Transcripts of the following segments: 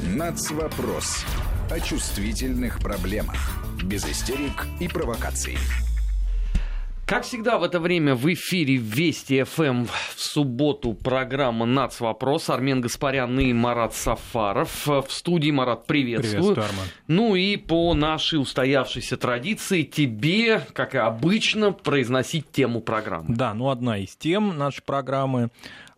Нацвопрос. О чувствительных проблемах. Без истерик и провокаций. Как всегда в это время в эфире Вести ФМ в субботу программа «Нац. Вопрос». Армен Гаспарян и Марат Сафаров. В студии Марат приветствую. Приветствую, Арман. Ну и по нашей устоявшейся традиции тебе, как и обычно, произносить тему программы. Да, ну одна из тем нашей программы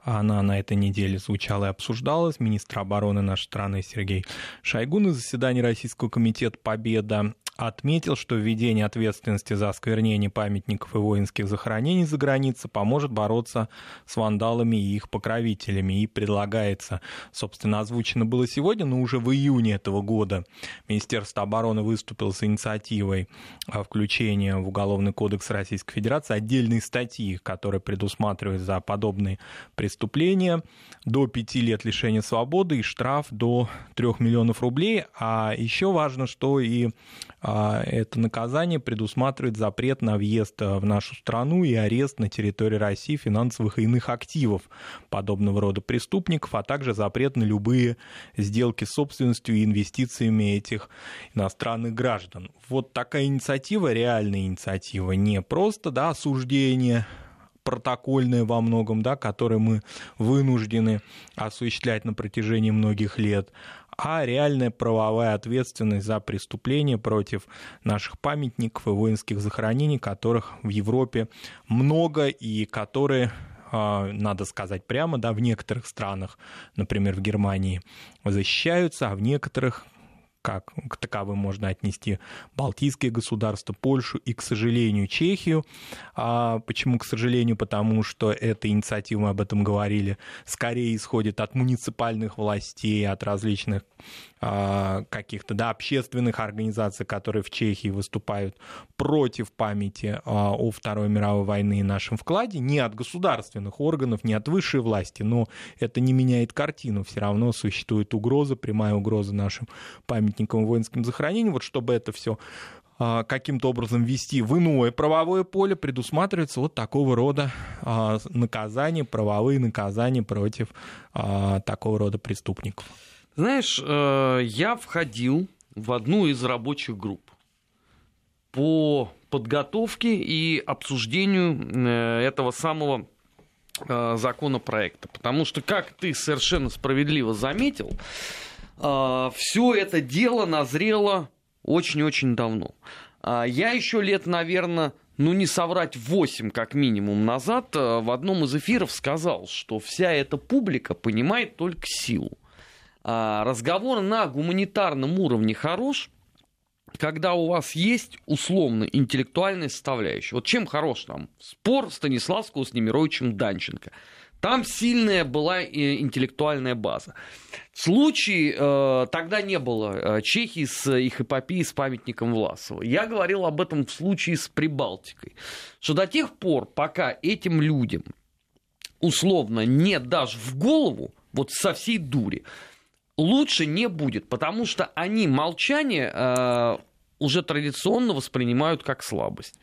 она на этой неделе звучала и обсуждалась. Министр обороны нашей страны Сергей Шойгу на заседании Российского комитета «Победа» отметил, что введение ответственности за осквернение памятников и воинских захоронений за границей поможет бороться с вандалами и их покровителями. И предлагается, собственно, озвучено было сегодня, но уже в июне этого года Министерство обороны выступило с инициативой включения в Уголовный кодекс Российской Федерации отдельной статьи, которая предусматривает за подобные преступления до пяти лет лишения свободы и штраф до трех миллионов рублей. А еще важно, что и а, это наказание предусматривает запрет на въезд в нашу страну и арест на территории России финансовых и иных активов подобного рода преступников, а также запрет на любые сделки с собственностью и инвестициями этих иностранных граждан. Вот такая инициатива, реальная инициатива, не просто да, осуждение протокольное во многом, да, которое мы вынуждены осуществлять на протяжении многих лет, а реальная правовая ответственность за преступления против наших памятников и воинских захоронений, которых в Европе много и которые а, надо сказать прямо, да, в некоторых странах, например, в Германии, защищаются, а в некоторых, как к таковым можно отнести Балтийские государства, Польшу и, к сожалению, Чехию. А почему, к сожалению? Потому что эта инициатива, мы об этом говорили, скорее исходит от муниципальных властей, от различных каких-то да, общественных организаций, которые в Чехии выступают против памяти а, о Второй мировой войны и нашем вкладе, не от государственных органов, не от высшей власти, но это не меняет картину. Все равно существует угроза, прямая угроза нашим памятникам и воинским захоронениям. Вот чтобы это все а, каким-то образом ввести в иное правовое поле, предусматривается вот такого рода наказания, правовые наказания против такого рода преступников. Знаешь, э, я входил в одну из рабочих групп по подготовке и обсуждению э, этого самого э, законопроекта. Потому что, как ты совершенно справедливо заметил, все это дело назрело очень-очень давно. А я еще лет, наверное, ну не соврать, 8 как минимум назад в одном из эфиров сказал, что вся эта публика понимает только силу. А, разговор на гуманитарном уровне хорош, когда у вас есть условно интеллектуальная составляющая. Вот чем хорош там спор Станиславского с Немировичем Данченко. Там сильная была интеллектуальная база. В случае, э, тогда не было э, Чехии с их эпопеей с памятником Власова. Я говорил об этом в случае с Прибалтикой. Что до тех пор, пока этим людям условно не дашь в голову, вот со всей дури, лучше не будет, потому что они молчание э, уже традиционно воспринимают как слабость.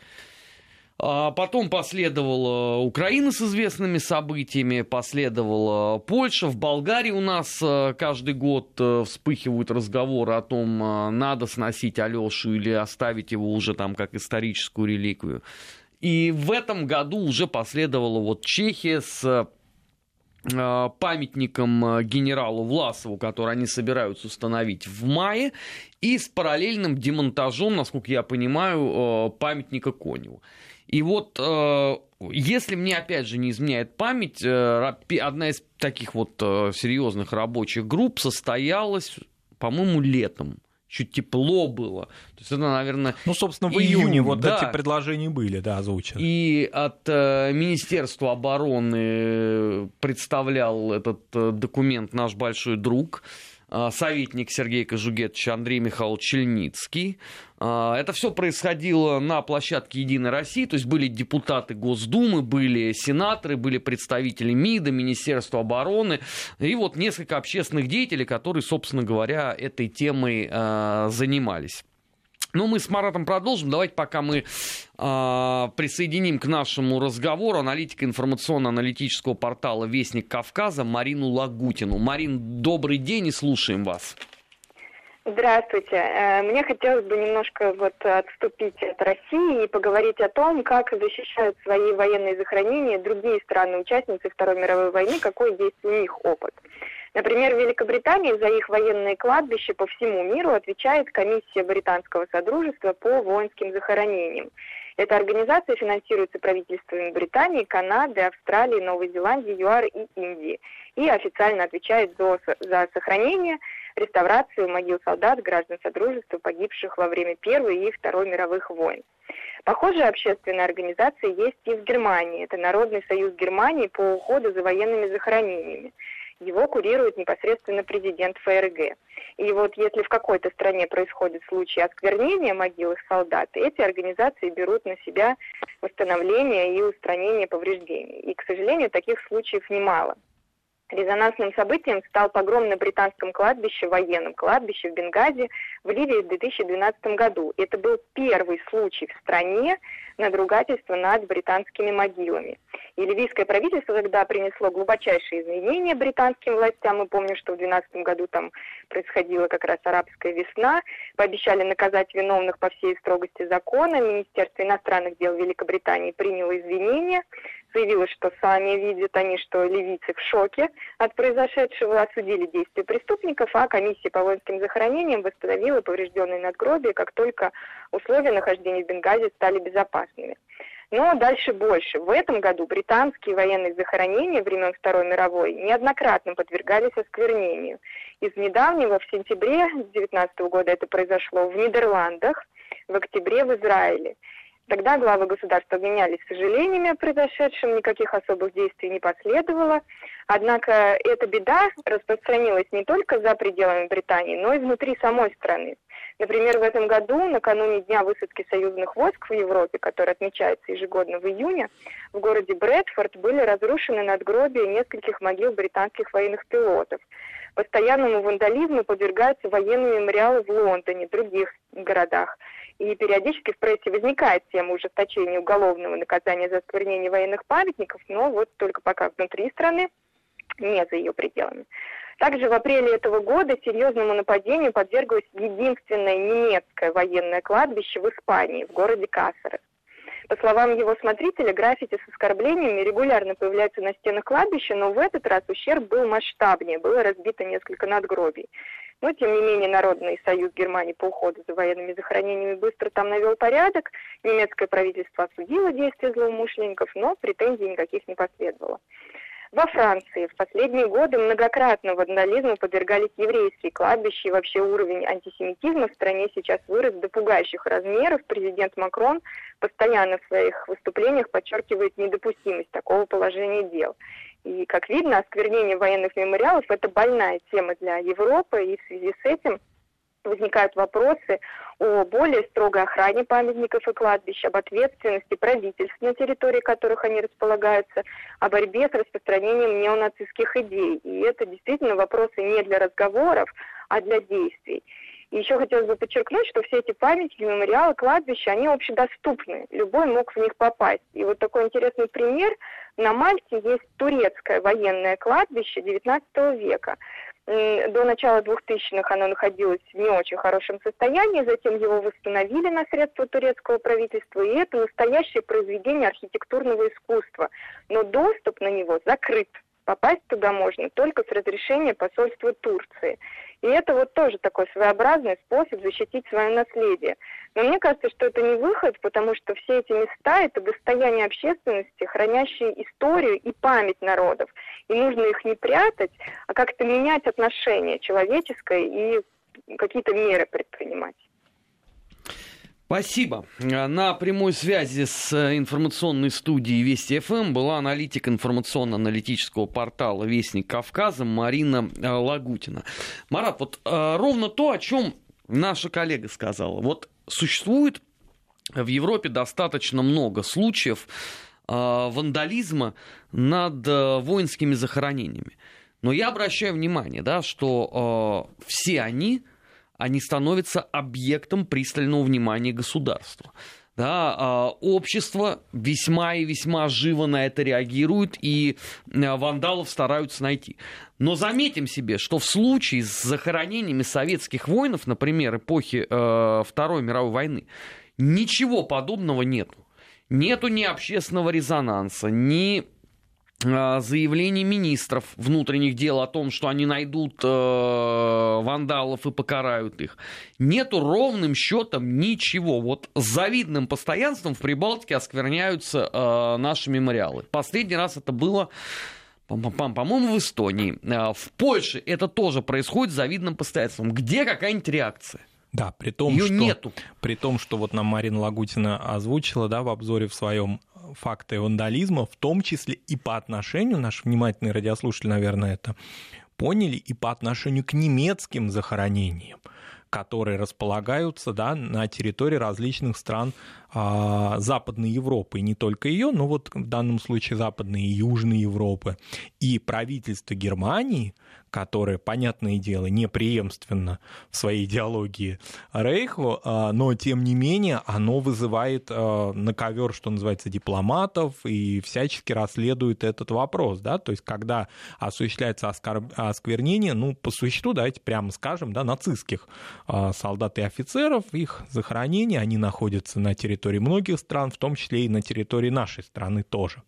А потом последовала Украина с известными событиями, последовала Польша. В Болгарии у нас э, каждый год э, вспыхивают разговоры о том, э, надо сносить Алешу или оставить его уже там как историческую реликвию. И в этом году уже последовала вот Чехия с памятником э, генералу Власову, который они собираются установить в мае, и с параллельным демонтажом, насколько я понимаю, э, памятника Коневу. И вот, если мне опять же не изменяет память, одна из таких вот серьезных рабочих групп состоялась, по-моему, летом чуть тепло было. То есть это, наверное... Ну, собственно, в июне июнь, вот да. эти предложения были, да, озвучены. И от э, Министерства обороны представлял этот э, документ наш большой друг Э, советник Сергей Кожугетович Андрей Михайлович Чельницкий. Э, это все происходило на площадке «Единой России», то есть были депутаты Госдумы, были сенаторы, были представители МИДа, Министерства обороны, и вот несколько общественных деятелей, которые, собственно говоря, этой темой э, занимались. Ну, мы с Маратом продолжим. Давайте пока мы э, присоединим к нашему разговору аналитика информационно-аналитического портала «Вестник Кавказа» Марину Лагутину. Марин, добрый день и слушаем вас. Здравствуйте. Э, мне хотелось бы немножко вот отступить от России и поговорить о том, как защищают свои военные захоронения другие страны-участницы Второй мировой войны, какой есть у них опыт. Например, в Великобритании за их военные кладбища по всему миру отвечает комиссия Британского Содружества по воинским захоронениям. Эта организация финансируется правительствами Британии, Канады, Австралии, Новой Зеландии, ЮАР и Индии и официально отвечает за, за сохранение реставрацию могил солдат, граждан Содружества, погибших во время Первой и Второй мировых войн. Похожая общественная организация есть и в Германии. Это Народный союз Германии по уходу за военными захоронениями. Его курирует непосредственно президент ФРГ. И вот если в какой-то стране происходит случай осквернения могил их солдат, эти организации берут на себя восстановление и устранение повреждений. И, к сожалению, таких случаев немало. Резонансным событием стал погром на британском кладбище, военном кладбище в Бенгази в Ливии в 2012 году. Это был первый случай в стране надругательства над британскими могилами. И ливийское правительство тогда принесло глубочайшие изменения британским властям. Мы помним, что в 2012 году там происходила как раз арабская весна. Пообещали наказать виновных по всей строгости закона. Министерство иностранных дел Великобритании приняло извинения заявила, что сами видят они, что ливийцы в шоке от произошедшего, осудили действия преступников, а комиссия по воинским захоронениям восстановила поврежденные надгробия, как только условия нахождения в Бенгазе стали безопасными. Но дальше больше. В этом году британские военные захоронения времен Второй мировой неоднократно подвергались осквернению. Из недавнего, в сентябре 2019 года это произошло в Нидерландах, в октябре в Израиле. Тогда главы государства обменялись сожалениями о произошедшем, никаких особых действий не последовало. Однако эта беда распространилась не только за пределами Британии, но и внутри самой страны. Например, в этом году, накануне Дня высадки союзных войск в Европе, который отмечается ежегодно в июне, в городе Брэдфорд были разрушены надгробия нескольких могил британских военных пилотов. Постоянному вандализму подвергаются военные мемориалы в Лондоне, других городах. И периодически в прессе возникает тема ужесточения уголовного наказания за осквернение военных памятников, но вот только пока внутри страны, не за ее пределами. Также в апреле этого года серьезному нападению подверглось единственное немецкое военное кладбище в Испании, в городе Кассерес. По словам его смотрителя, граффити с оскорблениями регулярно появляются на стенах кладбища, но в этот раз ущерб был масштабнее, было разбито несколько надгробий. Но, тем не менее, Народный союз Германии по уходу за военными захоронениями быстро там навел порядок. Немецкое правительство осудило действия злоумышленников, но претензий никаких не последовало. Во Франции в последние годы многократно вандализму подвергались еврейские кладбища, и вообще уровень антисемитизма в стране сейчас вырос до пугающих размеров. Президент Макрон постоянно в своих выступлениях подчеркивает недопустимость такого положения дел. И, как видно, осквернение военных мемориалов – это больная тема для Европы, и в связи с этим возникают вопросы о более строгой охране памятников и кладбищ, об ответственности правительств, на территории которых они располагаются, о борьбе с распространением неонацистских идей. И это действительно вопросы не для разговоров, а для действий. И еще хотелось бы подчеркнуть, что все эти памятники, мемориалы, кладбища, они общедоступны. Любой мог в них попасть. И вот такой интересный пример. На Мальте есть турецкое военное кладбище XIX века. До начала 2000-х оно находилось в не очень хорошем состоянии, затем его восстановили на средства турецкого правительства, и это настоящее произведение архитектурного искусства. Но доступ на него закрыт. Попасть туда можно только с разрешения посольства Турции. И это вот тоже такой своеобразный способ защитить свое наследие. Но мне кажется, что это не выход, потому что все эти места – это достояние общественности, хранящие историю и память народов. И нужно их не прятать, а как-то менять отношение человеческое и какие-то меры предпринимать. Спасибо. На прямой связи с информационной студией Вести ФМ была аналитик информационно-аналитического портала Вестник Кавказа Марина э, Лагутина. Марат, вот э, ровно то, о чем наша коллега сказала. Вот существует в Европе достаточно много случаев э, вандализма над воинскими захоронениями. Но я обращаю внимание, да, что все они они становятся объектом пристального внимания государства. да, а, общество весьма и весьма живо на это реагирует, и а, вандалов стараются найти. Но заметим себе, что в случае с захоронениями советских воинов, например, эпохи э, Второй мировой войны, ничего подобного нету. Нету ни общественного резонанса, ни Э, заявлений министров внутренних дел о том, что они найдут э, вандалов и покарают их. Нету ровным счетом ничего. Вот с завидным постоянством в Прибалтике оскверняются э, наши мемориалы. Последний раз это было по-моему, в Эстонии. Э, в Польше это тоже происходит с завидным постоянством. Где какая-нибудь реакция? Да, при том, Ее что, нету. При том, что вот нам Марина Лагутина озвучила да, в обзоре в своем факты вандализма, в том числе и по отношению, наши внимательные радиослушатели, наверное, это поняли, и по отношению к немецким захоронениям которые располагаются да, на территории различных стран Западной Европы, и не только ее, но вот в данном случае Западной и Южной Европы. И правительство Германии – которое, понятное дело, не преемственно в своей идеологии Рейху, а, но тем не менее оно вызывает а, на ковер, что называется, дипломатов и всячески расследует этот вопрос, да, то есть когда осуществляется осквернение, ну, по существу, давайте прямо скажем, да, нацистских а, солдат и офицеров, их захоронения, они находятся на территории многих стран, в том числе и на территории нашей страны тоже.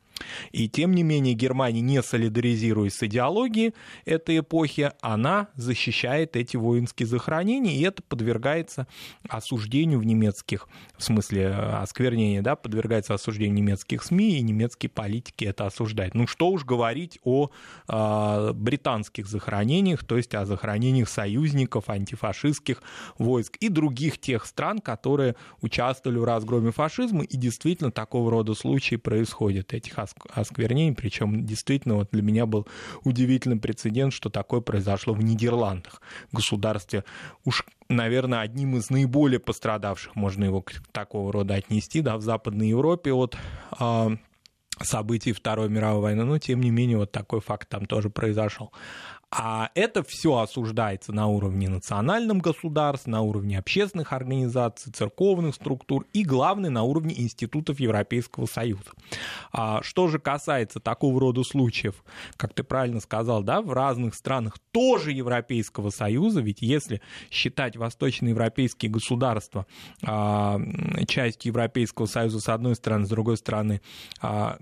И тем не менее Германия, не солидаризируясь с идеологией этой эпохи, она защищает эти воинские захоронения, и это подвергается осуждению в немецких, в смысле осквернения, да, подвергается осуждению немецких СМИ, и немецкие политики это осуждают. Ну что уж говорить о э, британских захоронениях, то есть о захоронениях союзников, антифашистских войск и других тех стран, которые участвовали в разгроме фашизма, и действительно такого рода случаи происходят, этих осквернений, причем действительно вот для меня был удивительный прецедент, что такое произошло в Нидерландах, государстве уж наверное, одним из наиболее пострадавших, можно его к такого рода отнести, да, в Западной Европе от э, событий Второй мировой войны, но тем не менее вот такой факт там тоже произошел. А это все осуждается на уровне национальном государств, на уровне общественных организаций, церковных структур и, главное, на уровне институтов Европейского Союза. А что же касается такого рода случаев, как ты правильно сказал, да, в разных странах тоже Европейского Союза, ведь если считать восточноевропейские государства а, частью Европейского Союза с одной стороны, с другой стороны, а,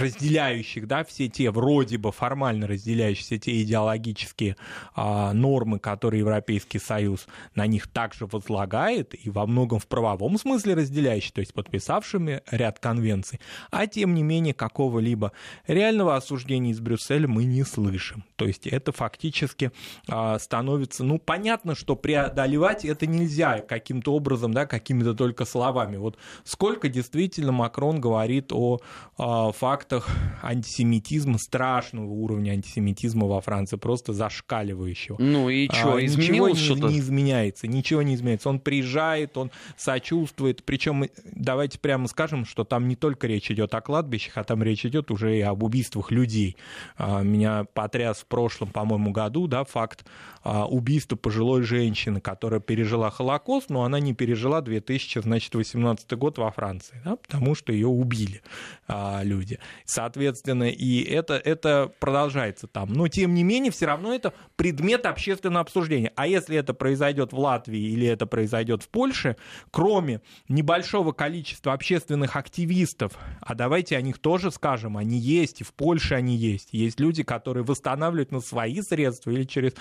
разделяющих, да, все те, вроде бы формально разделяющие все те идеологические а, нормы, которые Европейский Союз на них также возлагает, и во многом в правовом смысле разделяющие, то есть подписавшими ряд конвенций, а тем не менее какого-либо реального осуждения из Брюсселя мы не слышим. То есть это фактически а, становится, ну, понятно, что преодолевать это нельзя каким-то образом, да, какими-то только словами. Вот сколько действительно Макрон говорит о а, факте, фактах антисемитизма, страшного уровня антисемитизма во Франции, просто зашкаливающего. Ну и что, а, изменилось ничего что-то? Не, изменяется, ничего не изменяется. Он приезжает, он сочувствует, причем давайте прямо скажем, что там не только речь идет о кладбищах, а там речь идет уже и об убийствах людей. А, меня потряс в прошлом, по-моему, году, да, факт а, убийства пожилой женщины, которая пережила Холокост, но она не пережила 2018 год во Франции, да, потому что ее убили а, люди. Соответственно, и это, это продолжается там. Но, тем не менее, все равно это предмет общественного обсуждения. А если это произойдет в Латвии или это произойдет в Польше, кроме небольшого количества общественных активистов, а давайте о них тоже скажем, они есть, и в Польше они есть. Есть люди, которые восстанавливают на свои средства или через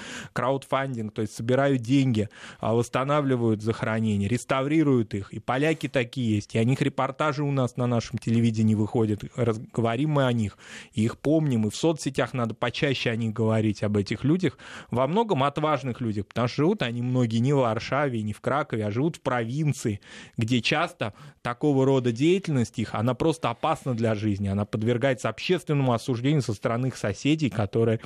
краудфандинг, то есть собирают деньги, а восстанавливают захоронения, реставрируют их. И поляки такие есть, и о них репортажи у нас на нашем телевидении выходят, говорим мы о них, и их помним, и в соцсетях надо почаще о них говорить, об этих людях, во многом отважных людях, потому что живут они многие не в Варшаве, не в Кракове, а живут в провинции, где часто такого рода деятельность их, она просто опасна для жизни, она подвергается общественному осуждению со стороны их соседей, которые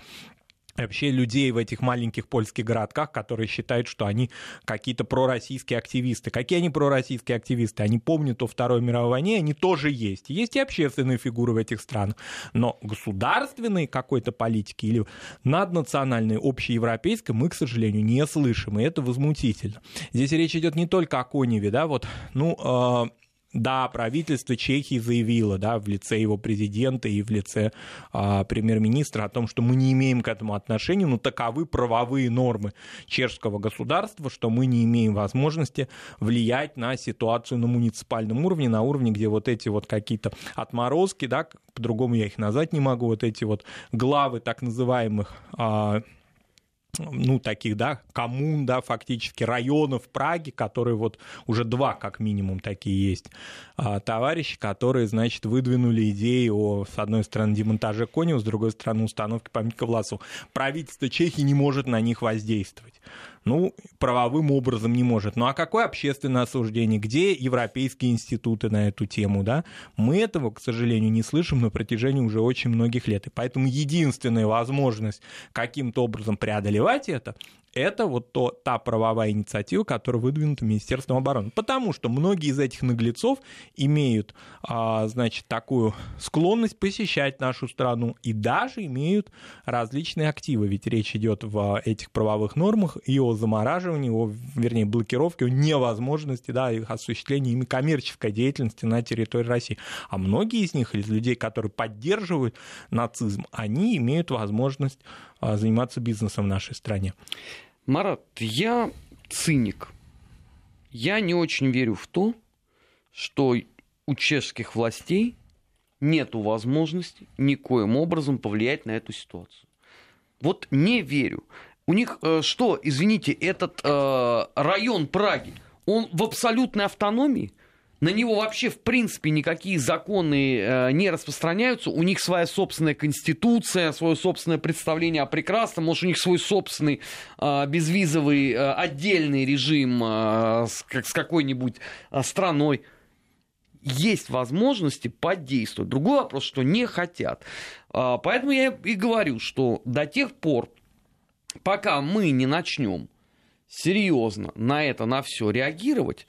вообще людей в этих маленьких польских городках, которые считают, что они какие-то пророссийские активисты. Какие они пророссийские активисты? Они помнят о Второй мировой войне, они тоже есть. Есть и общественные фигуры в этих странах. Но государственной какой-то политики или наднациональной, общеевропейской мы, к сожалению, не слышим. И это возмутительно. Здесь речь идет не только о Коневе, да, вот, ну, э, Да, правительство Чехии заявило, да, в лице его президента и в лице а, премьер-министра о том, что мы не имеем к этому отношения, но таковы правовые нормы чешского государства, что мы не имеем возможности влиять на ситуацию на муниципальном уровне, на уровне, где вот эти вот какие-то отморозки, да, по-другому я их назвать не могу, вот эти вот главы так называемых а, ну, таких, да, коммун, да, фактически районов Праги, которые вот уже два, как минимум, такие есть а, товарищи, которые, значит, выдвинули идеи о, с одной стороны, демонтаже Конева, с другой стороны, установке памятника Власову. Правительство Чехии не может на них воздействовать ну, правовым образом не может. Ну а какое общественное осуждение? Где европейские институты на эту тему? Да? Мы этого, к сожалению, не слышим на протяжении уже очень многих лет. И поэтому единственная возможность каким-то образом преодолевать это, это вот то, та правовая инициатива, которая выдвинута Министерством обороны. Потому что многие из этих наглецов имеют, а, значит, такую склонность посещать нашу страну и даже имеют различные активы. Ведь речь идет в этих правовых нормах и о замораживании, о, вернее, блокировке, о невозможности да, их осуществления ими коммерческой деятельности на территории России. А многие из них, из людей, которые поддерживают нацизм, они имеют возможность а, заниматься бизнесом в нашей стране. Марат, я циник. Я не очень верю в то, что у чешских властей нет возможности никоим образом повлиять на эту ситуацию. Вот не верю. У них э, что, извините, этот э, район Праги, он в абсолютной автономии? на него вообще в принципе никакие законы э, не распространяются, у них своя собственная конституция, свое собственное представление о прекрасном, может у них свой собственный э, безвизовый э, отдельный режим э, с, как, с какой-нибудь э, страной. Есть возможности подействовать. Другой вопрос, что не хотят. Э, поэтому я и говорю, что до тех пор, пока мы не начнем серьезно на это, на все реагировать,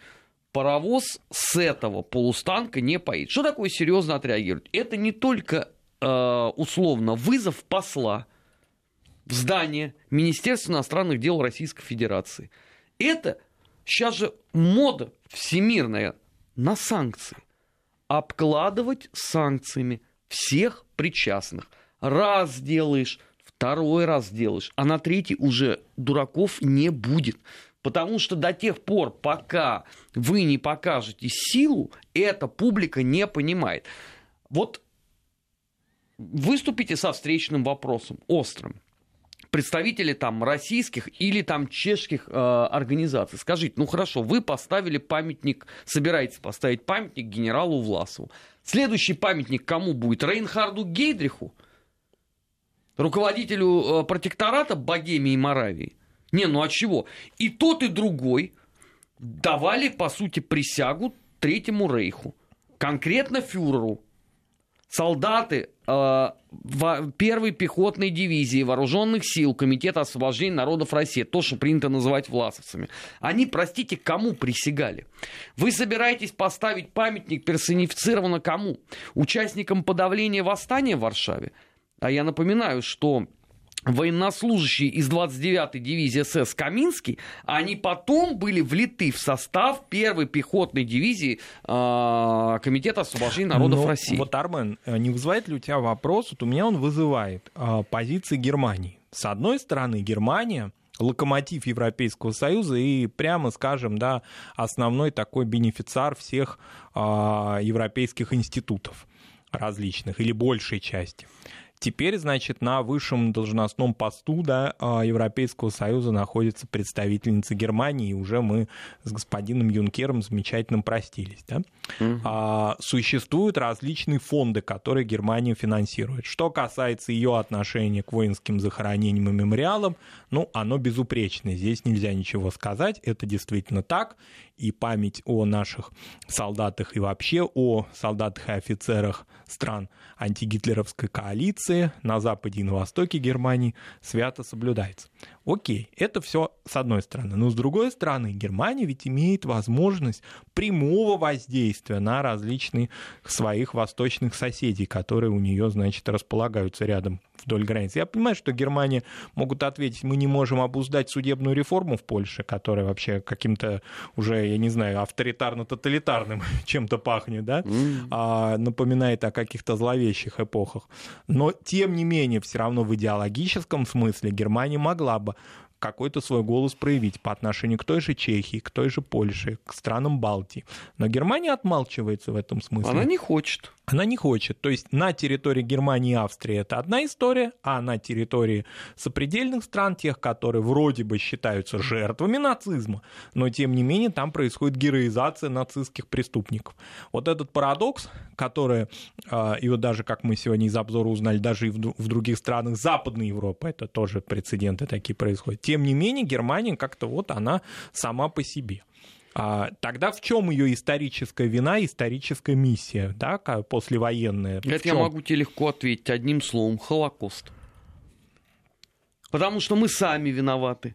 паровоз с этого полустанка не поедет. Что такое серьезно отреагировать? Это не только э, условно вызов посла в здание Министерства иностранных дел Российской Федерации. Это сейчас же мода всемирная на санкции. Обкладывать санкциями всех причастных. Раз делаешь, второй раз делаешь, а на третий уже дураков не будет. Потому что до тех пор, пока вы не покажете силу, эта публика не понимает. Вот выступите со встречным вопросом, острым. Представители там российских или там чешских э, организаций. Скажите, ну хорошо, вы поставили памятник, собираетесь поставить памятник генералу Власову. Следующий памятник кому будет? Рейнхарду Гейдриху? Руководителю э, протектората Богемии и Моравии? Не, ну а чего? И тот, и другой давали, по сути, присягу Третьему Рейху. Конкретно фюреру. Солдаты э, первой пехотной дивизии вооруженных сил Комитета освобождения народов России, то, что принято называть власовцами, они, простите, кому присягали? Вы собираетесь поставить памятник персонифицированно кому? Участникам подавления восстания в Варшаве? А я напоминаю, что военнослужащие из 29-й дивизии СС Каминский, они потом были влиты в состав первой пехотной дивизии э, Комитета освобождения народов Но, России. Вот, Армен, э, не вызывает ли у тебя вопрос? Вот у меня он вызывает э, позиции Германии. С одной стороны, Германия локомотив Европейского Союза и, прямо скажем, да, основной такой бенефициар всех э, европейских институтов различных или большей части. Теперь, значит, на высшем должностном посту да, а, Европейского Союза находится представительница Германии, и уже мы с господином Юнкером замечательно простились. Да? Угу. А, существуют различные фонды, которые Германия финансирует. Что касается ее отношения к воинским захоронениям и мемориалам, ну, оно безупречное. Здесь нельзя ничего сказать. Это действительно так. И память о наших солдатах и вообще о солдатах и офицерах стран антигитлеровской коалиции на западе и на востоке Германии свято соблюдается. Окей, это все с одной стороны. Но с другой стороны, Германия ведь имеет возможность прямого воздействия на различные своих восточных соседей, которые у нее, значит, располагаются рядом вдоль границы. Я понимаю, что Германия могут ответить, мы не можем обуздать судебную реформу в Польше, которая вообще каким-то уже, я не знаю, авторитарно-тоталитарным чем-то пахнет, да, mm. а, напоминает о каких-то зловещих эпохах. Но, тем не менее, все равно в идеологическом смысле Германия могла бы какой-то свой голос проявить по отношению к той же Чехии, к той же Польше, к странам Балтии. Но Германия отмалчивается в этом смысле. Она не хочет. Она не хочет. То есть на территории Германии и Австрии это одна история, а на территории сопредельных стран, тех, которые вроде бы считаются жертвами нацизма, но тем не менее там происходит героизация нацистских преступников. Вот этот парадокс, который, а, и вот даже, как мы сегодня из обзора узнали, даже и в других странах Западной Европы, это тоже прецеденты такие происходят. Тем не менее, Германия как-то вот она сама по себе. А, тогда в чем ее историческая вина, историческая миссия, да, послевоенная? Это я могу тебе легко ответить одним словом: Холокост. Потому что мы сами виноваты.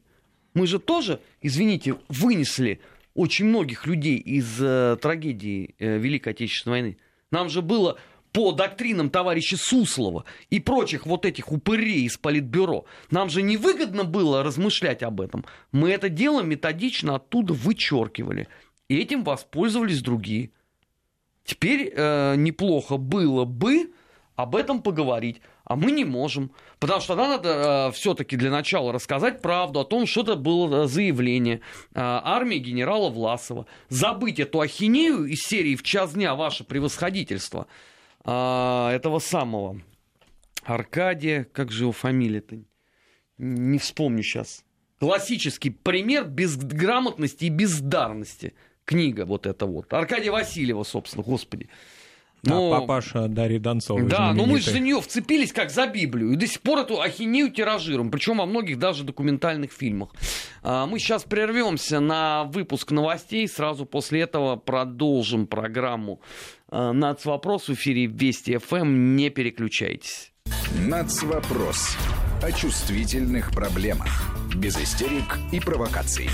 Мы же тоже, извините, вынесли очень многих людей из э, трагедии э, Великой Отечественной войны. Нам же было по доктринам товарища Суслова и прочих вот этих упырей из Политбюро. Нам же невыгодно было размышлять об этом. Мы это дело методично оттуда вычеркивали. И этим воспользовались другие. Теперь э, неплохо было бы об этом поговорить, а мы не можем. Потому что надо э, все-таки для начала рассказать правду о том, что это было заявление э, армии генерала Власова. Забыть эту ахинею из серии «В час дня ваше превосходительство» а, этого самого Аркадия, как же его фамилия-то? Не вспомню сейчас. Классический пример безграмотности и бездарности. Книга вот эта вот. Аркадия Васильева, собственно, господи. Но... А папаша Дарьи Донцовой. Да, но мы же за нее вцепились как за Библию. И до сих пор эту ахинею тиражируем. Причем во многих даже документальных фильмах. А, мы сейчас прервемся на выпуск новостей. Сразу после этого продолжим программу а, «Нацвопрос» в эфире Вести ФМ. Не переключайтесь. «Нацвопрос» о чувствительных проблемах. Без истерик и провокаций.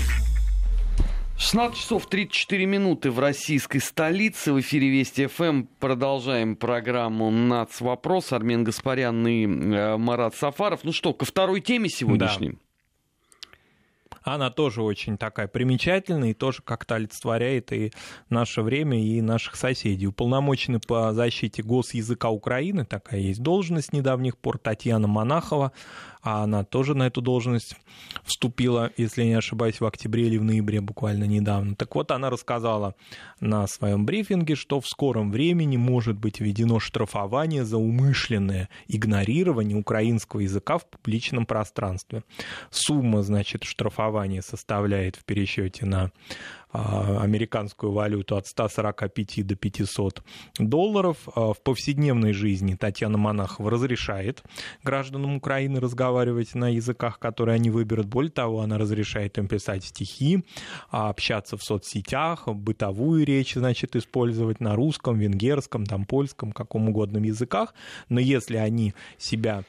16 часов 34 минуты в российской столице. В эфире Вести ФМ продолжаем программу «Нац. Вопрос». Армен Гаспарян и э, Марат Сафаров. Ну что, ко второй теме сегодняшней. Да. Она тоже очень такая примечательная и тоже как-то олицетворяет и наше время, и наших соседей. Уполномоченный по защите госязыка Украины, такая есть должность недавних пор, Татьяна Монахова, а она тоже на эту должность вступила, если я не ошибаюсь, в октябре или в ноябре буквально недавно. Так вот, она рассказала на своем брифинге, что в скором времени может быть введено штрафование за умышленное игнорирование украинского языка в публичном пространстве. Сумма, значит, штрафования составляет в пересчете на американскую валюту от 145 до 500 долларов. А, в повседневной жизни Татьяна Монахова разрешает гражданам Украины разговаривать на языках, которые они выберут. Более того, она разрешает им писать стихи, а, общаться в соцсетях, бытовую речь, значит, использовать на русском, венгерском, там, польском, каком угодно языках. Но если они себя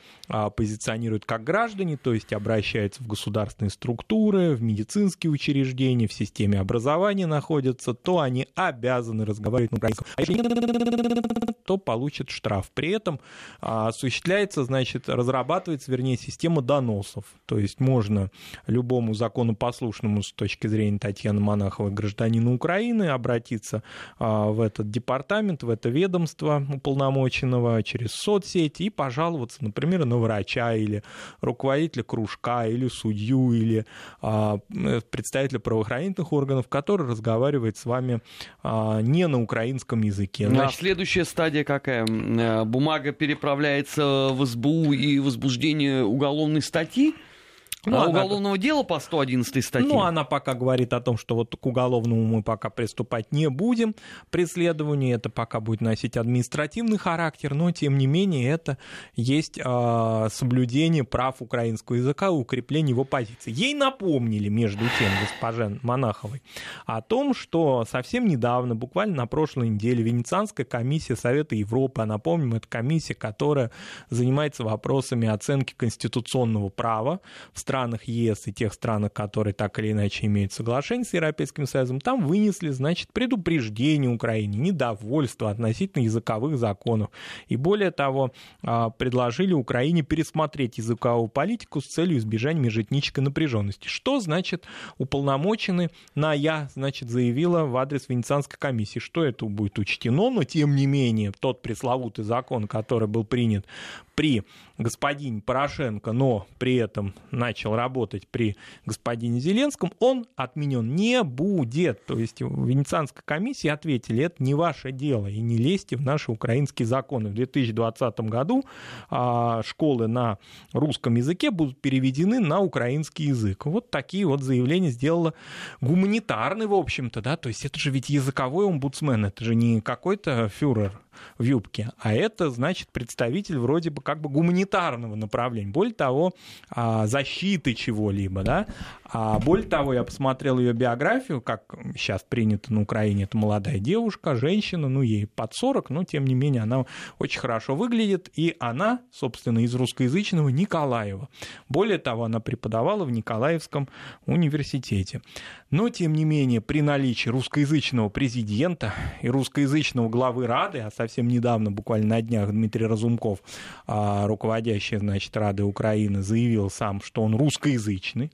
позиционируют как граждане, то есть обращаются в государственные структуры, в медицинские учреждения, в системе образования, образовании находятся, то они обязаны разговаривать на украинском. А если то получат штраф. При этом а, осуществляется, значит, разрабатывается, вернее, система доносов. То есть можно любому законопослушному с точки зрения Татьяны Монаховой гражданину Украины обратиться а, в этот департамент, в это ведомство уполномоченного через соцсети и пожаловаться, например, на врача или руководителя кружка, или судью, или представителя правоохранительных органов, который разговаривает с вами а, не на украинском языке. А Значит... А следующая стадия какая? Э, бумага переправляется в СБУ и возбуждение уголовной статьи? Ну, а она... уголовного дела по 111 статье? Ну, она пока говорит о том, что вот к уголовному мы пока приступать не будем. Преследование это пока будет носить административный характер, но, тем не менее, это есть э, соблюдение прав украинского языка и укрепление его позиции. Ей напомнили, между тем, госпоже Монаховой, о том, что совсем недавно, буквально на прошлой неделе, Венецианская комиссия Совета Европы, а напомним, это комиссия, которая занимается вопросами оценки конституционного права в странах ЕС и тех странах, которые так или иначе имеют соглашение с Европейским Союзом, там вынесли, значит, предупреждение Украине, недовольство относительно языковых законов. И более того, а, предложили Украине пересмотреть языковую политику с целью избежания межэтнической напряженности. Что значит уполномоченный на «я», значит, заявила в адрес Венецианской комиссии, что это будет учтено, но тем не менее тот пресловутый закон, который был принят при господине Порошенко, но при этом начал работать при господине Зеленском, он отменен не будет. То есть в Венецианской комиссии ответили, это не ваше дело, и не лезьте в наши украинские законы. В 2020 году а, школы на русском языке будут переведены на украинский язык. Вот такие вот заявления сделала гуманитарный, в общем-то, да, то есть это же ведь языковой омбудсмен, это же не какой-то фюрер в юбке, а это, значит, представитель вроде бы как бы гуманитарного направления. Более того, а, защиты чего-либо, да. А более того, я посмотрел ее биографию, как сейчас принято на Украине, это молодая девушка, женщина, ну, ей под 40, но, тем не менее, она очень хорошо выглядит, и она, собственно, из русскоязычного Николаева. Более того, она преподавала в Николаевском университете. Но, тем не менее, при наличии русскоязычного президента и русскоязычного главы Рады, а совсем недавно, буквально на днях, Дмитрий Разумков, а, руководящий, значит, Рады Украины, заявил сам, что он русскоязычный,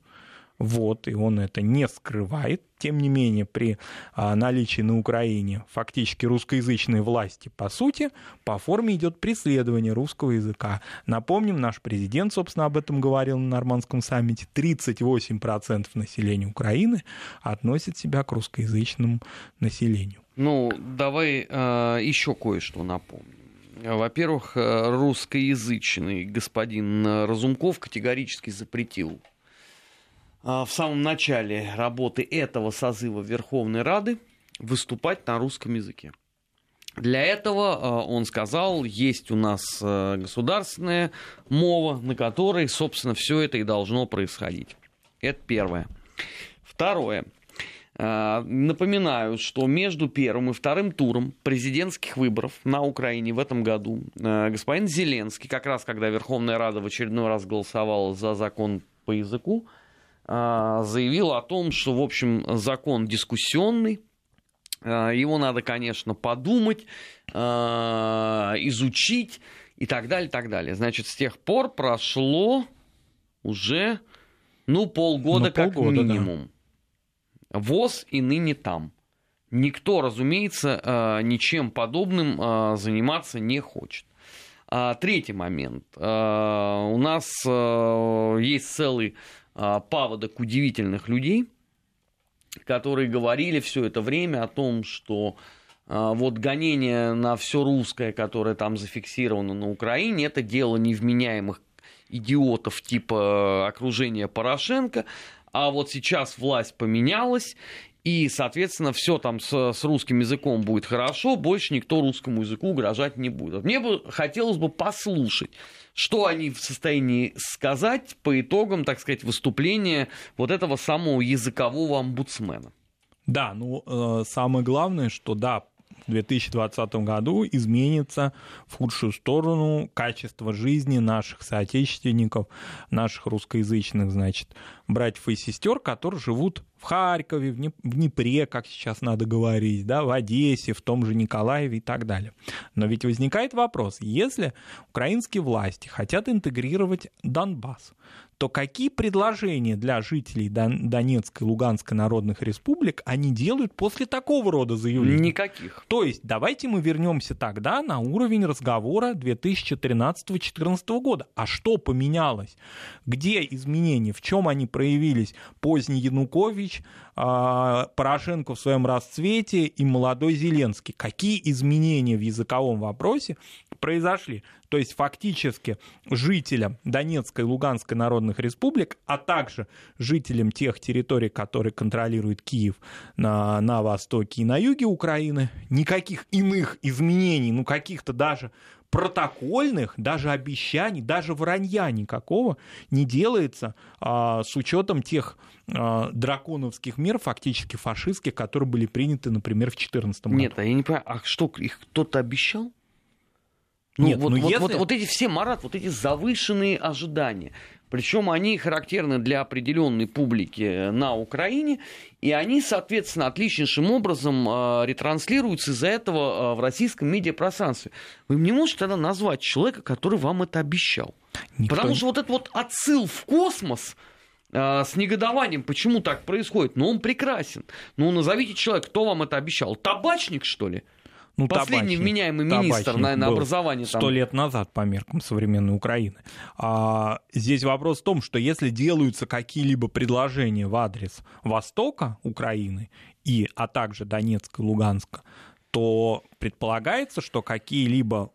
вот, и он это не скрывает. Тем не менее, при а, наличии на Украине фактически русскоязычной власти, по сути, по форме идет преследование русского языка. Напомним, наш президент, собственно, об этом говорил на нормандском саммите. 38% населения Украины относит себя к русскоязычному населению. Ну, давай э, еще кое-что напомним. Во-первых, э, русскоязычный господин Разумков категорически запретил а, в самом начале работы этого созыва Верховной Рады выступать на русском языке. Для этого, он сказал, есть у нас государственная мова, на которой, собственно, все это и должно происходить. Это первое. Второе. Напоминаю, что между первым и вторым туром президентских выборов на Украине в этом году господин Зеленский, как раз когда Верховная Рада в очередной раз голосовала за закон по языку, а, заявил о том, что, в общем, закон дискуссионный, его надо, конечно, подумать, изучить и так далее, так далее. Значит, с тех пор прошло уже, ну, полгода ну, как полгода, минимум. Да. ВОЗ и ныне там. Никто, разумеется, ничем подобным заниматься не хочет. Третий момент. У нас есть целый а, паводок удивительных людей, которые говорили все это время о том, что а, вот гонение на все русское, которое там зафиксировано на Украине, это дело невменяемых идиотов типа окружения Порошенко, а вот сейчас власть поменялась, и, соответственно, все там с, с русским языком будет хорошо, больше никто русскому языку угрожать не будет. Мне бы хотелось бы послушать, что они в состоянии сказать по итогам, так сказать, выступления вот этого самого языкового омбудсмена. Да, ну э, самое главное, что да, в 2020 году изменится в худшую сторону качество жизни наших соотечественников, наших русскоязычных, значит, братьев и сестер, которые живут в Харькове, в Днепре, как сейчас надо говорить, да, в Одессе, в том же Николаеве и так далее. Но ведь возникает вопрос, если украинские власти хотят интегрировать Донбасс, то какие предложения для жителей Донецкой и Луганской народных республик они делают после такого рода заявлений? Никаких. То есть давайте мы вернемся тогда на уровень разговора 2013-2014 года. А что поменялось? Где изменения? В чем они проявились поздний Янукович, а, Порошенко в своем расцвете и молодой Зеленский. Какие изменения в языковом вопросе произошли? То есть фактически жителям Донецкой и Луганской народных республик, а также жителям тех территорий, которые контролирует Киев на, на востоке и на юге Украины, никаких иных изменений, ну каких-то даже протокольных, даже обещаний, даже вранья никакого не делается а, с учетом тех а, драконовских мер, фактически фашистских, которые были приняты, например, в 2014 году. Нет, а я не понимаю, а что, их кто-то обещал? Ну, Нет, вот, ну вот, если... вот, вот эти все, Марат, вот эти завышенные ожидания. Причем они характерны для определенной публики на Украине, и они, соответственно, отличнейшим образом э, ретранслируются из-за этого э, в российском медиапространстве. Вы не можете тогда назвать человека, который вам это обещал. Никто... Потому что вот этот вот отсыл в космос, э, с негодованием, почему так происходит. Ну, он прекрасен. Ну, назовите человека, кто вам это обещал. Табачник, что ли? Ну, Последний табачник, вменяемый министр, наверное, образования. Сто лет назад по меркам современной Украины. А, здесь вопрос в том, что если делаются какие-либо предложения в адрес Востока Украины, и, а также Донецка и Луганска, то предполагается, что какие-либо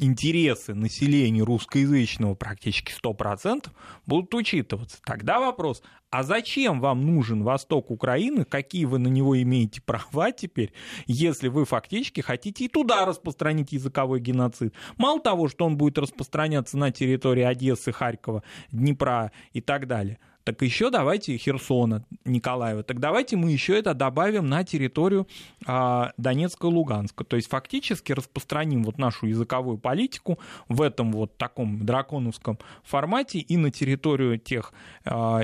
интересы населения русскоязычного практически 100% будут учитываться. Тогда вопрос, а зачем вам нужен восток Украины, какие вы на него имеете права теперь, если вы фактически хотите и туда распространить языковой геноцид? Мало того, что он будет распространяться на территории Одессы, Харькова, Днепра и так далее – так еще давайте Херсона, Николаева, так давайте мы еще это добавим на территорию а, Донецка и Луганска. То есть фактически распространим вот нашу языковую политику в этом вот таком драконовском формате и на территорию тех, а,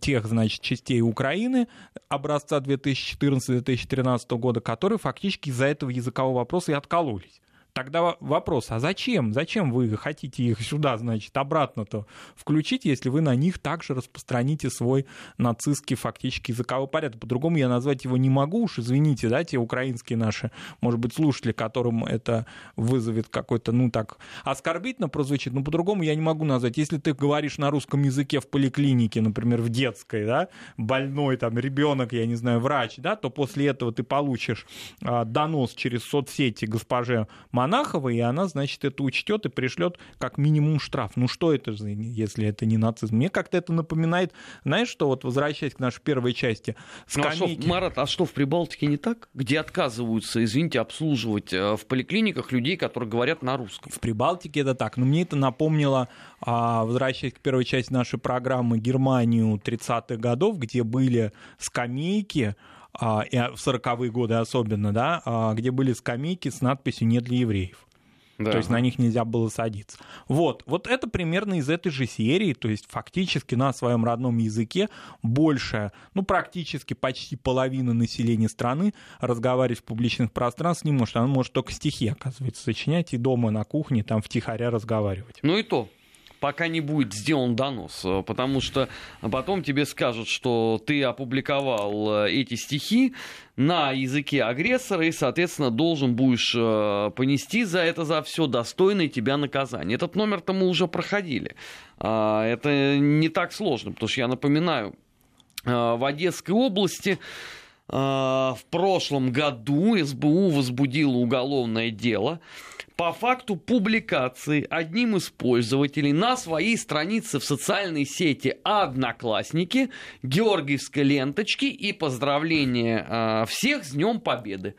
тех значит, частей Украины образца 2014-2013 года, которые фактически из-за этого языкового вопроса и откололись. Тогда вопрос, а зачем? Зачем вы хотите их сюда, значит, обратно-то включить, если вы на них также распространите свой нацистский фактически языковой порядок? По-другому я назвать его не могу уж, извините, да, те украинские наши, может быть, слушатели, которым это вызовет какой-то, ну так, оскорбительно прозвучит, но по-другому я не могу назвать. Если ты говоришь на русском языке в поликлинике, например, в детской, да, больной там ребенок, я не знаю, врач, да, то после этого ты получишь а, донос через соцсети госпоже Монахова, и она, значит, это учтет и пришлет как минимум штраф. Ну что это, если это не нацизм? Мне как-то это напоминает, знаешь, что вот возвращаясь к нашей первой части, скамейки... Ну, а что, Марат, а что в Прибалтике не так? Где отказываются, извините, обслуживать э, в поликлиниках людей, которые говорят на русском? В Прибалтике это так, но мне это напомнило, а, возвращаясь к первой части нашей программы, Германию 30-х годов, где были скамейки, в 40-е годы особенно, да, а, где были скамейки с надписью «Не для евреев». Да. То есть на них нельзя было садиться. Вот, вот это примерно из этой же серии, то есть фактически на своем родном языке больше, ну практически почти половина населения страны разговаривать в публичных пространствах не может, она может только стихи, оказывается, сочинять и дома на кухне там втихаря разговаривать. Ну и то, пока не будет сделан донос, э, потому что потом тебе скажут, что ты опубликовал э, эти стихи на языке агрессора и, соответственно, должен будешь э, понести за это, за все достойное тебя наказание. Этот номер-то мы уже проходили. А, это не так сложно, потому что я напоминаю, в Одесской области в прошлом году СБУ возбудило уголовное дело по факту публикации одним из пользователей на своей странице в социальной сети «Одноклассники» георгиевской ленточки и поздравления э, всех с Днем Победы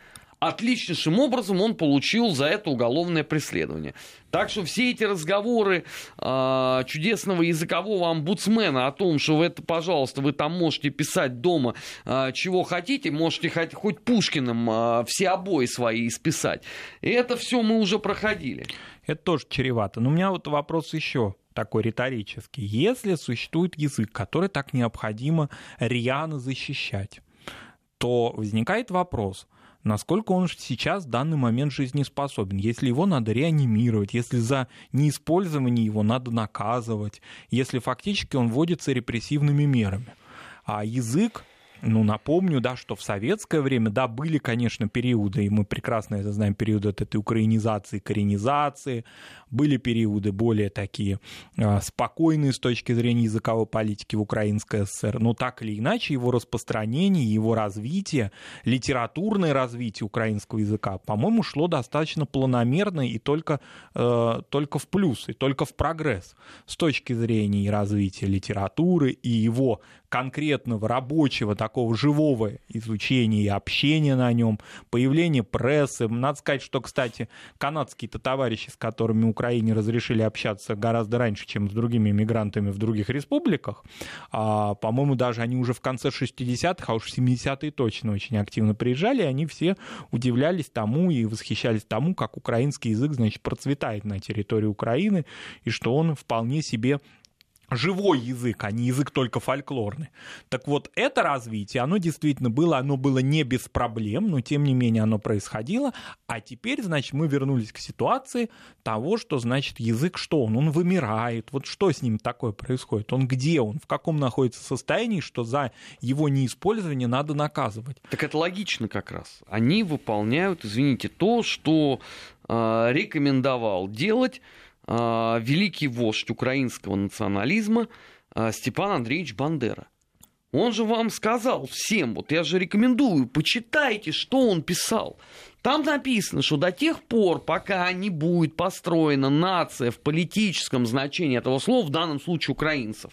отличнейшим образом он получил за это уголовное преследование. Так что все эти разговоры э, чудесного языкового омбудсмена о том, что вы это, пожалуйста, вы там можете писать дома э, чего хотите, можете хоть, хоть Пушкиным э, все обои свои исписать. И это все мы уже проходили. Это тоже чревато. Но у меня вот вопрос еще такой риторический. Если существует язык, который так необходимо рьяно защищать, то возникает вопрос – насколько он сейчас в данный момент жизнеспособен, если его надо реанимировать, если за неиспользование его надо наказывать, если фактически он вводится репрессивными мерами. А язык Ну, напомню, да, что в советское время, да, были, конечно, периоды, и мы прекрасно это знаем, периоды от этой украинизации, коренизации, были периоды более такие э, спокойные с точки зрения языковой политики в Украинской ССР, но так или иначе его распространение, его развитие, литературное развитие украинского языка, по-моему, шло достаточно планомерно и только, э, только в плюс, и только в прогресс с точки зрения и развития литературы, и его конкретного рабочего такого живого изучения и общения на нем, появление прессы. Надо сказать, что, кстати, канадские-то товарищи, с которыми Украине разрешили общаться гораздо раньше, чем с другими мигрантами в других республиках, а, по-моему, даже они уже в конце 60-х, а уж в 70-е точно очень активно приезжали, и они все удивлялись тому и восхищались тому, как украинский язык, значит, процветает на территории Украины, и что он вполне себе живой язык, а не язык только фольклорный. Так вот, это развитие, оно действительно было, оно было не без проблем, но тем не менее оно происходило. А теперь, значит, мы вернулись к ситуации того, что, значит, язык что он? Он вымирает. Вот что с ним такое происходит? Он где он? В каком находится состоянии, что за его неиспользование надо наказывать? Так это логично как раз. Они выполняют, извините, то, что э, рекомендовал делать великий вождь украинского национализма а, Степан Андреевич Бандера. Он же вам сказал всем, вот я же рекомендую, почитайте, что он писал. Там написано, что до тех пор, пока не будет построена нация в политическом значении этого слова, в данном случае украинцев,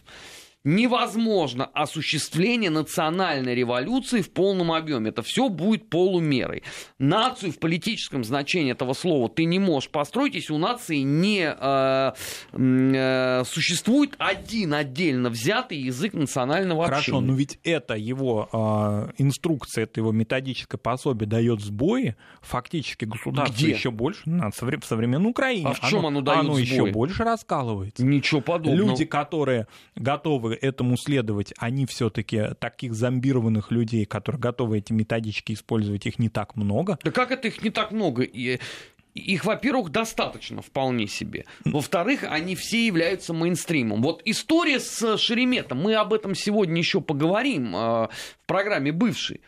невозможно осуществление национальной революции в полном объеме. Это все будет полумерой. Нацию в политическом значении этого слова ты не можешь построить, если у нации не э, э, существует один отдельно взятый язык национального Хорошо, общения. но ведь это его э, инструкция, это его методическое пособие дает сбои. Фактически государство Где? еще больше на современной современной Украине. А в чем оно дает Оно сбои? еще больше раскалывается. Ничего подобного. Люди, которые готовы этому следовать, они все-таки таких зомбированных людей, которые готовы эти методички использовать, их не так много. Да как это их не так много? И, их, во-первых, достаточно вполне себе. Во-вторых, они все являются мейнстримом. Вот история с Шереметом, мы об этом сегодня еще поговорим э, в программе «Бывший».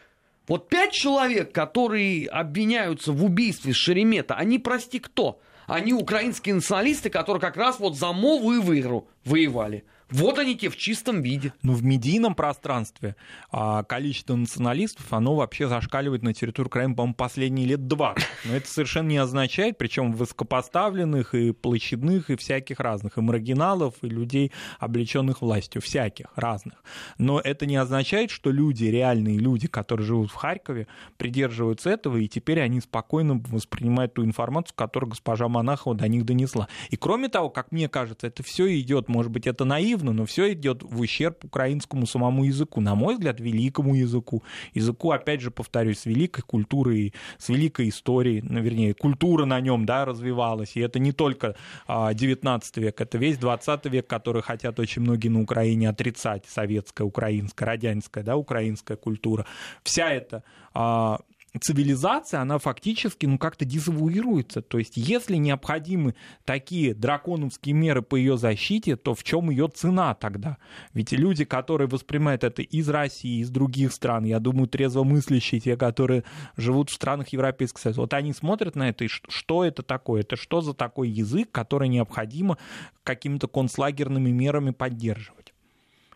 Вот пять человек, которые обвиняются в убийстве Шеремета, они, прости, кто? Они украинские националисты, которые как раз вот за мову и выигру воевали. Вот они те в чистом виде. Ну, в медийном пространстве а, количество националистов, оно вообще зашкаливает на территории Украины, по-моему, последние лет 20. Но это совершенно не означает, причем высокопоставленных и площадных, и всяких разных, и маргиналов, и людей, облеченных властью, всяких разных. Но это не означает, что люди, реальные люди, которые живут в Харькове, придерживаются этого, и теперь они спокойно воспринимают ту информацию, которую госпожа Монахова до них донесла. И кроме того, как мне кажется, это все идет, может быть, это наивно, но все идет в ущерб украинскому самому языку, на мой взгляд, великому языку. Языку, опять же, повторюсь, с великой культурой, с великой историей, ну, вернее, культура на нем, да, развивалась. И это не только 19 век, это весь 20 век, который хотят очень многие на Украине отрицать, советская, украинская, радянская, да, украинская культура. Вся эта а, цивилизация, она фактически, ну, как-то дезавуируется. То есть, если необходимы такие драконовские меры по ее защите, то в чем ее цена тогда? Ведь люди, которые воспринимают это из России, из других стран, я думаю, трезвомыслящие, те, которые живут в странах Европейского Союза, вот они смотрят на это, и что это такое? Это что за такой язык, который необходимо какими-то концлагерными мерами поддерживать?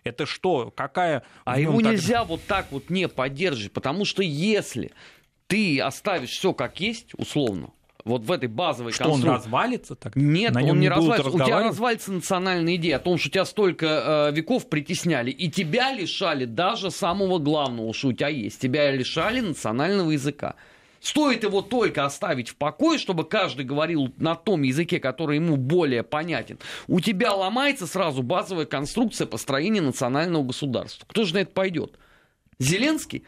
Это что? Какая... А его так... нельзя вот так вот не поддерживать, потому что если ты оставишь все как есть, условно, вот в этой базовой что конструкции. он развалится так? Нет, на он не, развалится. У тебя развалится национальная идея о том, что тебя столько э, веков притесняли, и тебя лишали даже самого главного, что у тебя есть. Тебя лишали национального языка. Стоит его только оставить в покое, чтобы каждый говорил на том языке, который ему более понятен. У тебя ломается сразу базовая конструкция построения национального государства. Кто же на это пойдет? Зеленский?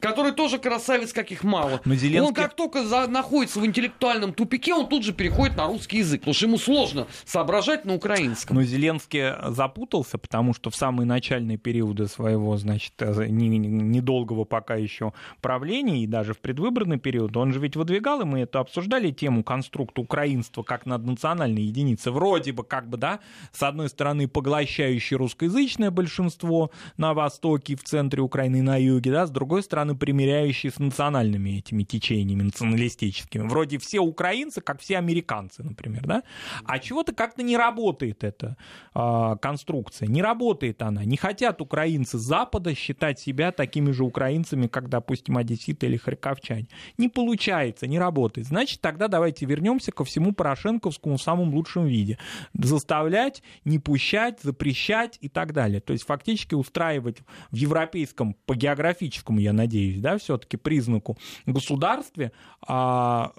Который тоже красавец, каких мало. Но Зеленский... Он как только за, находится в интеллектуальном тупике, он тут же переходит на русский язык, потому что ему сложно соображать на украинском. Но Зеленский запутался, потому что в самые начальные периоды своего, значит, э, недолгого пока еще правления и даже в предвыборный период, он же ведь выдвигал, и мы это обсуждали, тему конструкта украинства как наднациональной единицы. Вроде бы, как бы, да, с одной стороны, поглощающее русскоязычное большинство на востоке, в центре Украины на юге, да, с другой стороны, примиряющие с национальными этими течениями, националистическими. Вроде все украинцы, как все американцы, например, да? А чего-то как-то не работает эта э, конструкция, не работает она. Не хотят украинцы Запада считать себя такими же украинцами, как, допустим, одесситы или харьковчане. Не получается, не работает. Значит, тогда давайте вернемся ко всему порошенковскому в самом лучшем виде. Заставлять, не пущать, запрещать и так далее. То есть фактически устраивать в европейском, по географическому, я надеюсь, надеюсь, да, все-таки признаку государстве, а,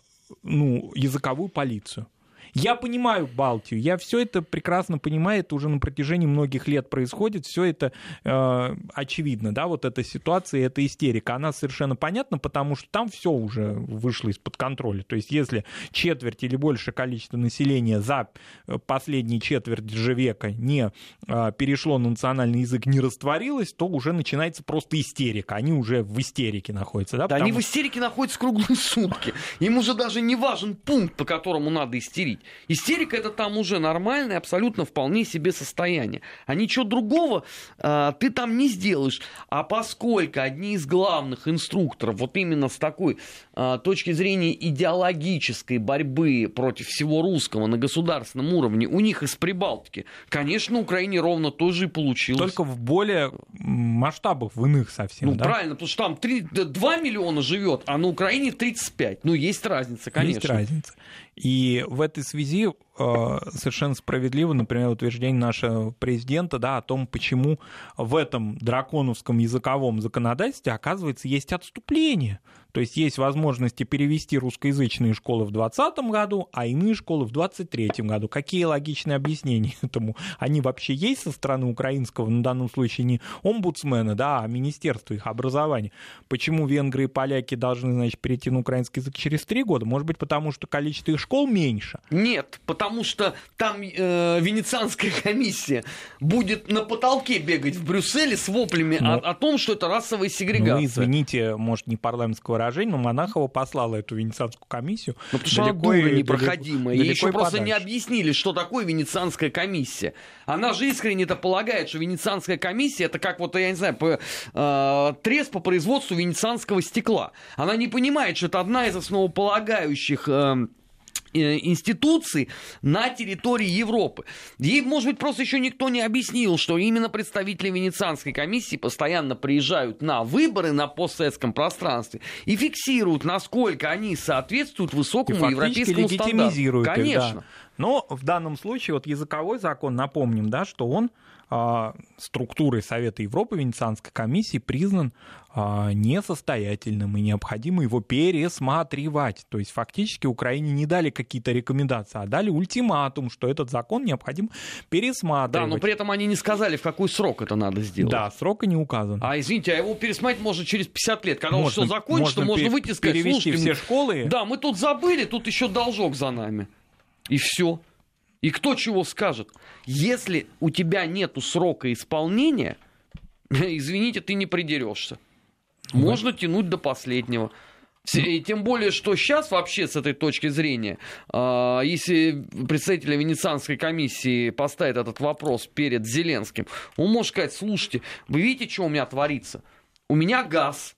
ну, языковую полицию. Я понимаю Балтию, я все это прекрасно понимаю, это уже на протяжении многих лет происходит, все это э, очевидно, да, вот эта ситуация, эта истерика, она совершенно понятна, потому что там все уже вышло из-под контроля. То есть если четверть или большее количество населения за последние четверть же века не э, перешло на национальный язык, не растворилось, то уже начинается просто истерика. Они уже в истерике находятся. Да, да они в истерике находятся круглые сутки. Им уже даже не важен пункт, по которому надо истерить. Истерика это там уже нормальное, абсолютно вполне себе состояние. А ничего другого э, ты там не сделаешь. А поскольку одни из главных инструкторов вот именно с такой э, точки зрения идеологической борьбы против всего русского на государственном уровне, у них из Прибалтики, конечно, Украине ровно то же и получилось. Только в более масштабах, в иных совсем. Ну, да? правильно, потому что там 3, 2 миллиона живет, а на Украине 35. Ну, есть разница, конечно. Есть разница. И в этой связи совершенно справедливо, например, утверждение нашего президента да, о том, почему в этом драконовском языковом законодательстве, оказывается, есть отступление. То есть есть возможности перевести русскоязычные школы в 2020 году, а иные школы в 2023 году. Какие логичные объяснения этому? Они вообще есть со стороны украинского, на данном случае не омбудсмена, да, а Министерства их образования. Почему венгры и поляки должны, значит, перейти на украинский язык через три года? Может быть, потому что количество их школ меньше? Нет, потому потому что там э, Венецианская комиссия будет на потолке бегать в Брюсселе с воплями ну, о, о том, что это расовая сегрегация. Ну, извините, может, не парламентское выражение, но Монахова послала эту Венецианскую комиссию. Ну, потому что она дура непроходимая. Ей еще просто не объяснили, что такое Венецианская комиссия. Она же искренне это полагает, что Венецианская комиссия это как вот, я не знаю, по, э, треск по производству венецианского стекла. Она не понимает, что это одна из основополагающих Э, институций на территории Европы. Ей, может быть, просто еще никто не объяснил, что именно представители Венецианской комиссии постоянно приезжают на выборы на постсоветском пространстве и фиксируют, насколько они соответствуют высокому и европейскому стандарту. Конечно. да. Но в данном случае вот языковой закон, напомним, да, что он структурой Совета Европы Венецианской комиссии признан а, несостоятельным и необходимо его пересматривать. То есть фактически Украине не дали какие-то рекомендации, а дали ультиматум, что этот закон необходимо пересматривать. Да, но при этом они не сказали, в какой срок это надо сделать. Да, срока не указан. А извините, а его пересмотреть можно через 50 лет. Когда можно, он все закончится, можно, можно выйти и сказать, перевести все школы. Да, мы тут забыли, тут еще должок за нами. И все. И кто чего скажет? Если у тебя нету срока исполнения, извините, ты не придерешься. Можно тянуть до последнего. И тем более, что сейчас вообще с этой точки зрения, а, если представители Венецианской комиссии поставят этот вопрос перед Зеленским, он может сказать, слушайте, вы видите, что у меня творится? У меня газ,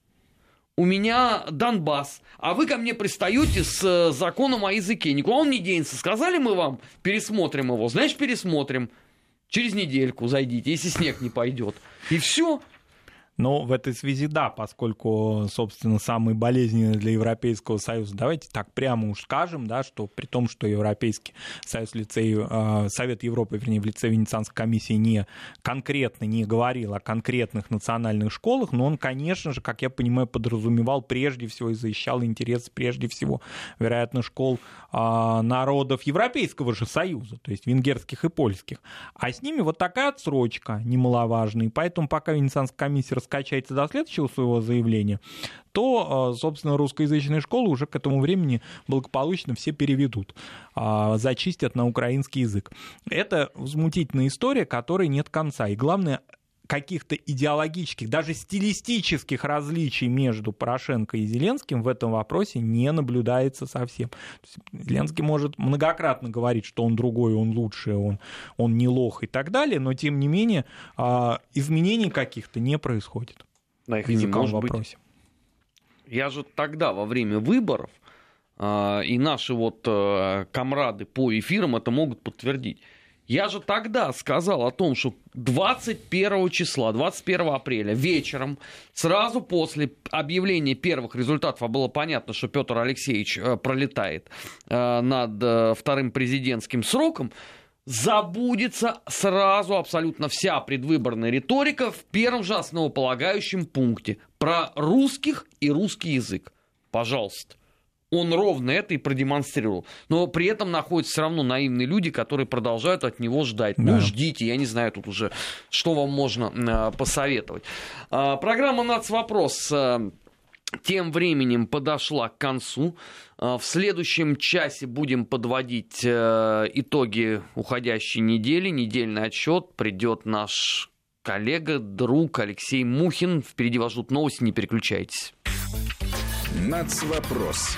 у меня Донбасс, а вы ко мне пристаете с э, законом о языке. Никуда он не денется. Сказали мы вам, пересмотрим его. Значит, пересмотрим. Через недельку зайдите, если снег не пойдет. И все. Но в этой связи да, поскольку, собственно, самый болезненный для Европейского Союза, давайте так прямо уж скажем, да, что при том, что Европейский Союз лицей, э, Совет Европы, вернее, в лице Венецианской комиссии не конкретно не говорил о конкретных национальных школах, но он, конечно же, как я понимаю, подразумевал прежде всего и защищал интересы прежде всего, вероятно, школ народов Европейского же Союза, то есть венгерских и польских. А с ними вот такая отсрочка немаловажная, и поэтому пока Венецианская комиссия раскачается до следующего своего заявления, то, собственно, русскоязычные школы уже к этому времени благополучно все переведут, зачистят на украинский язык. Это возмутительная история, которой нет конца. И главное, каких-то идеологических, даже стилистических различий между Порошенко и Зеленским в этом вопросе не наблюдается совсем. Зеленский может многократно говорить, что он другой, он лучше, он, он не лох и так далее, но тем не менее а, изменений каких-то не происходит. Да, их не может вопросе. Быть. Я же тогда, во время выборов, а, и наши вот э, комрады по эфирам это могут подтвердить, я же тогда сказал о том, что 21 числа, 21 апреля вечером, сразу после объявления первых результатов, а было понятно, что Петр Алексеевич э, пролетает э, над э, вторым президентским сроком, забудется сразу абсолютно вся предвыборная риторика в первом же основополагающем пункте про русских и русский язык. Пожалуйста он ровно это и продемонстрировал. Но при этом находятся все равно наивные люди, которые продолжают от него ждать. Ну, да. Ну, ждите, я не знаю тут уже, что вам можно э, посоветовать. Э, программа «Нацвопрос» э, тем временем подошла к концу. Э, в следующем часе будем подводить э, итоги уходящей недели. Недельный отчет придет наш коллега, друг Алексей Мухин. Впереди вас ждут новости, не переключайтесь. Нацвопрос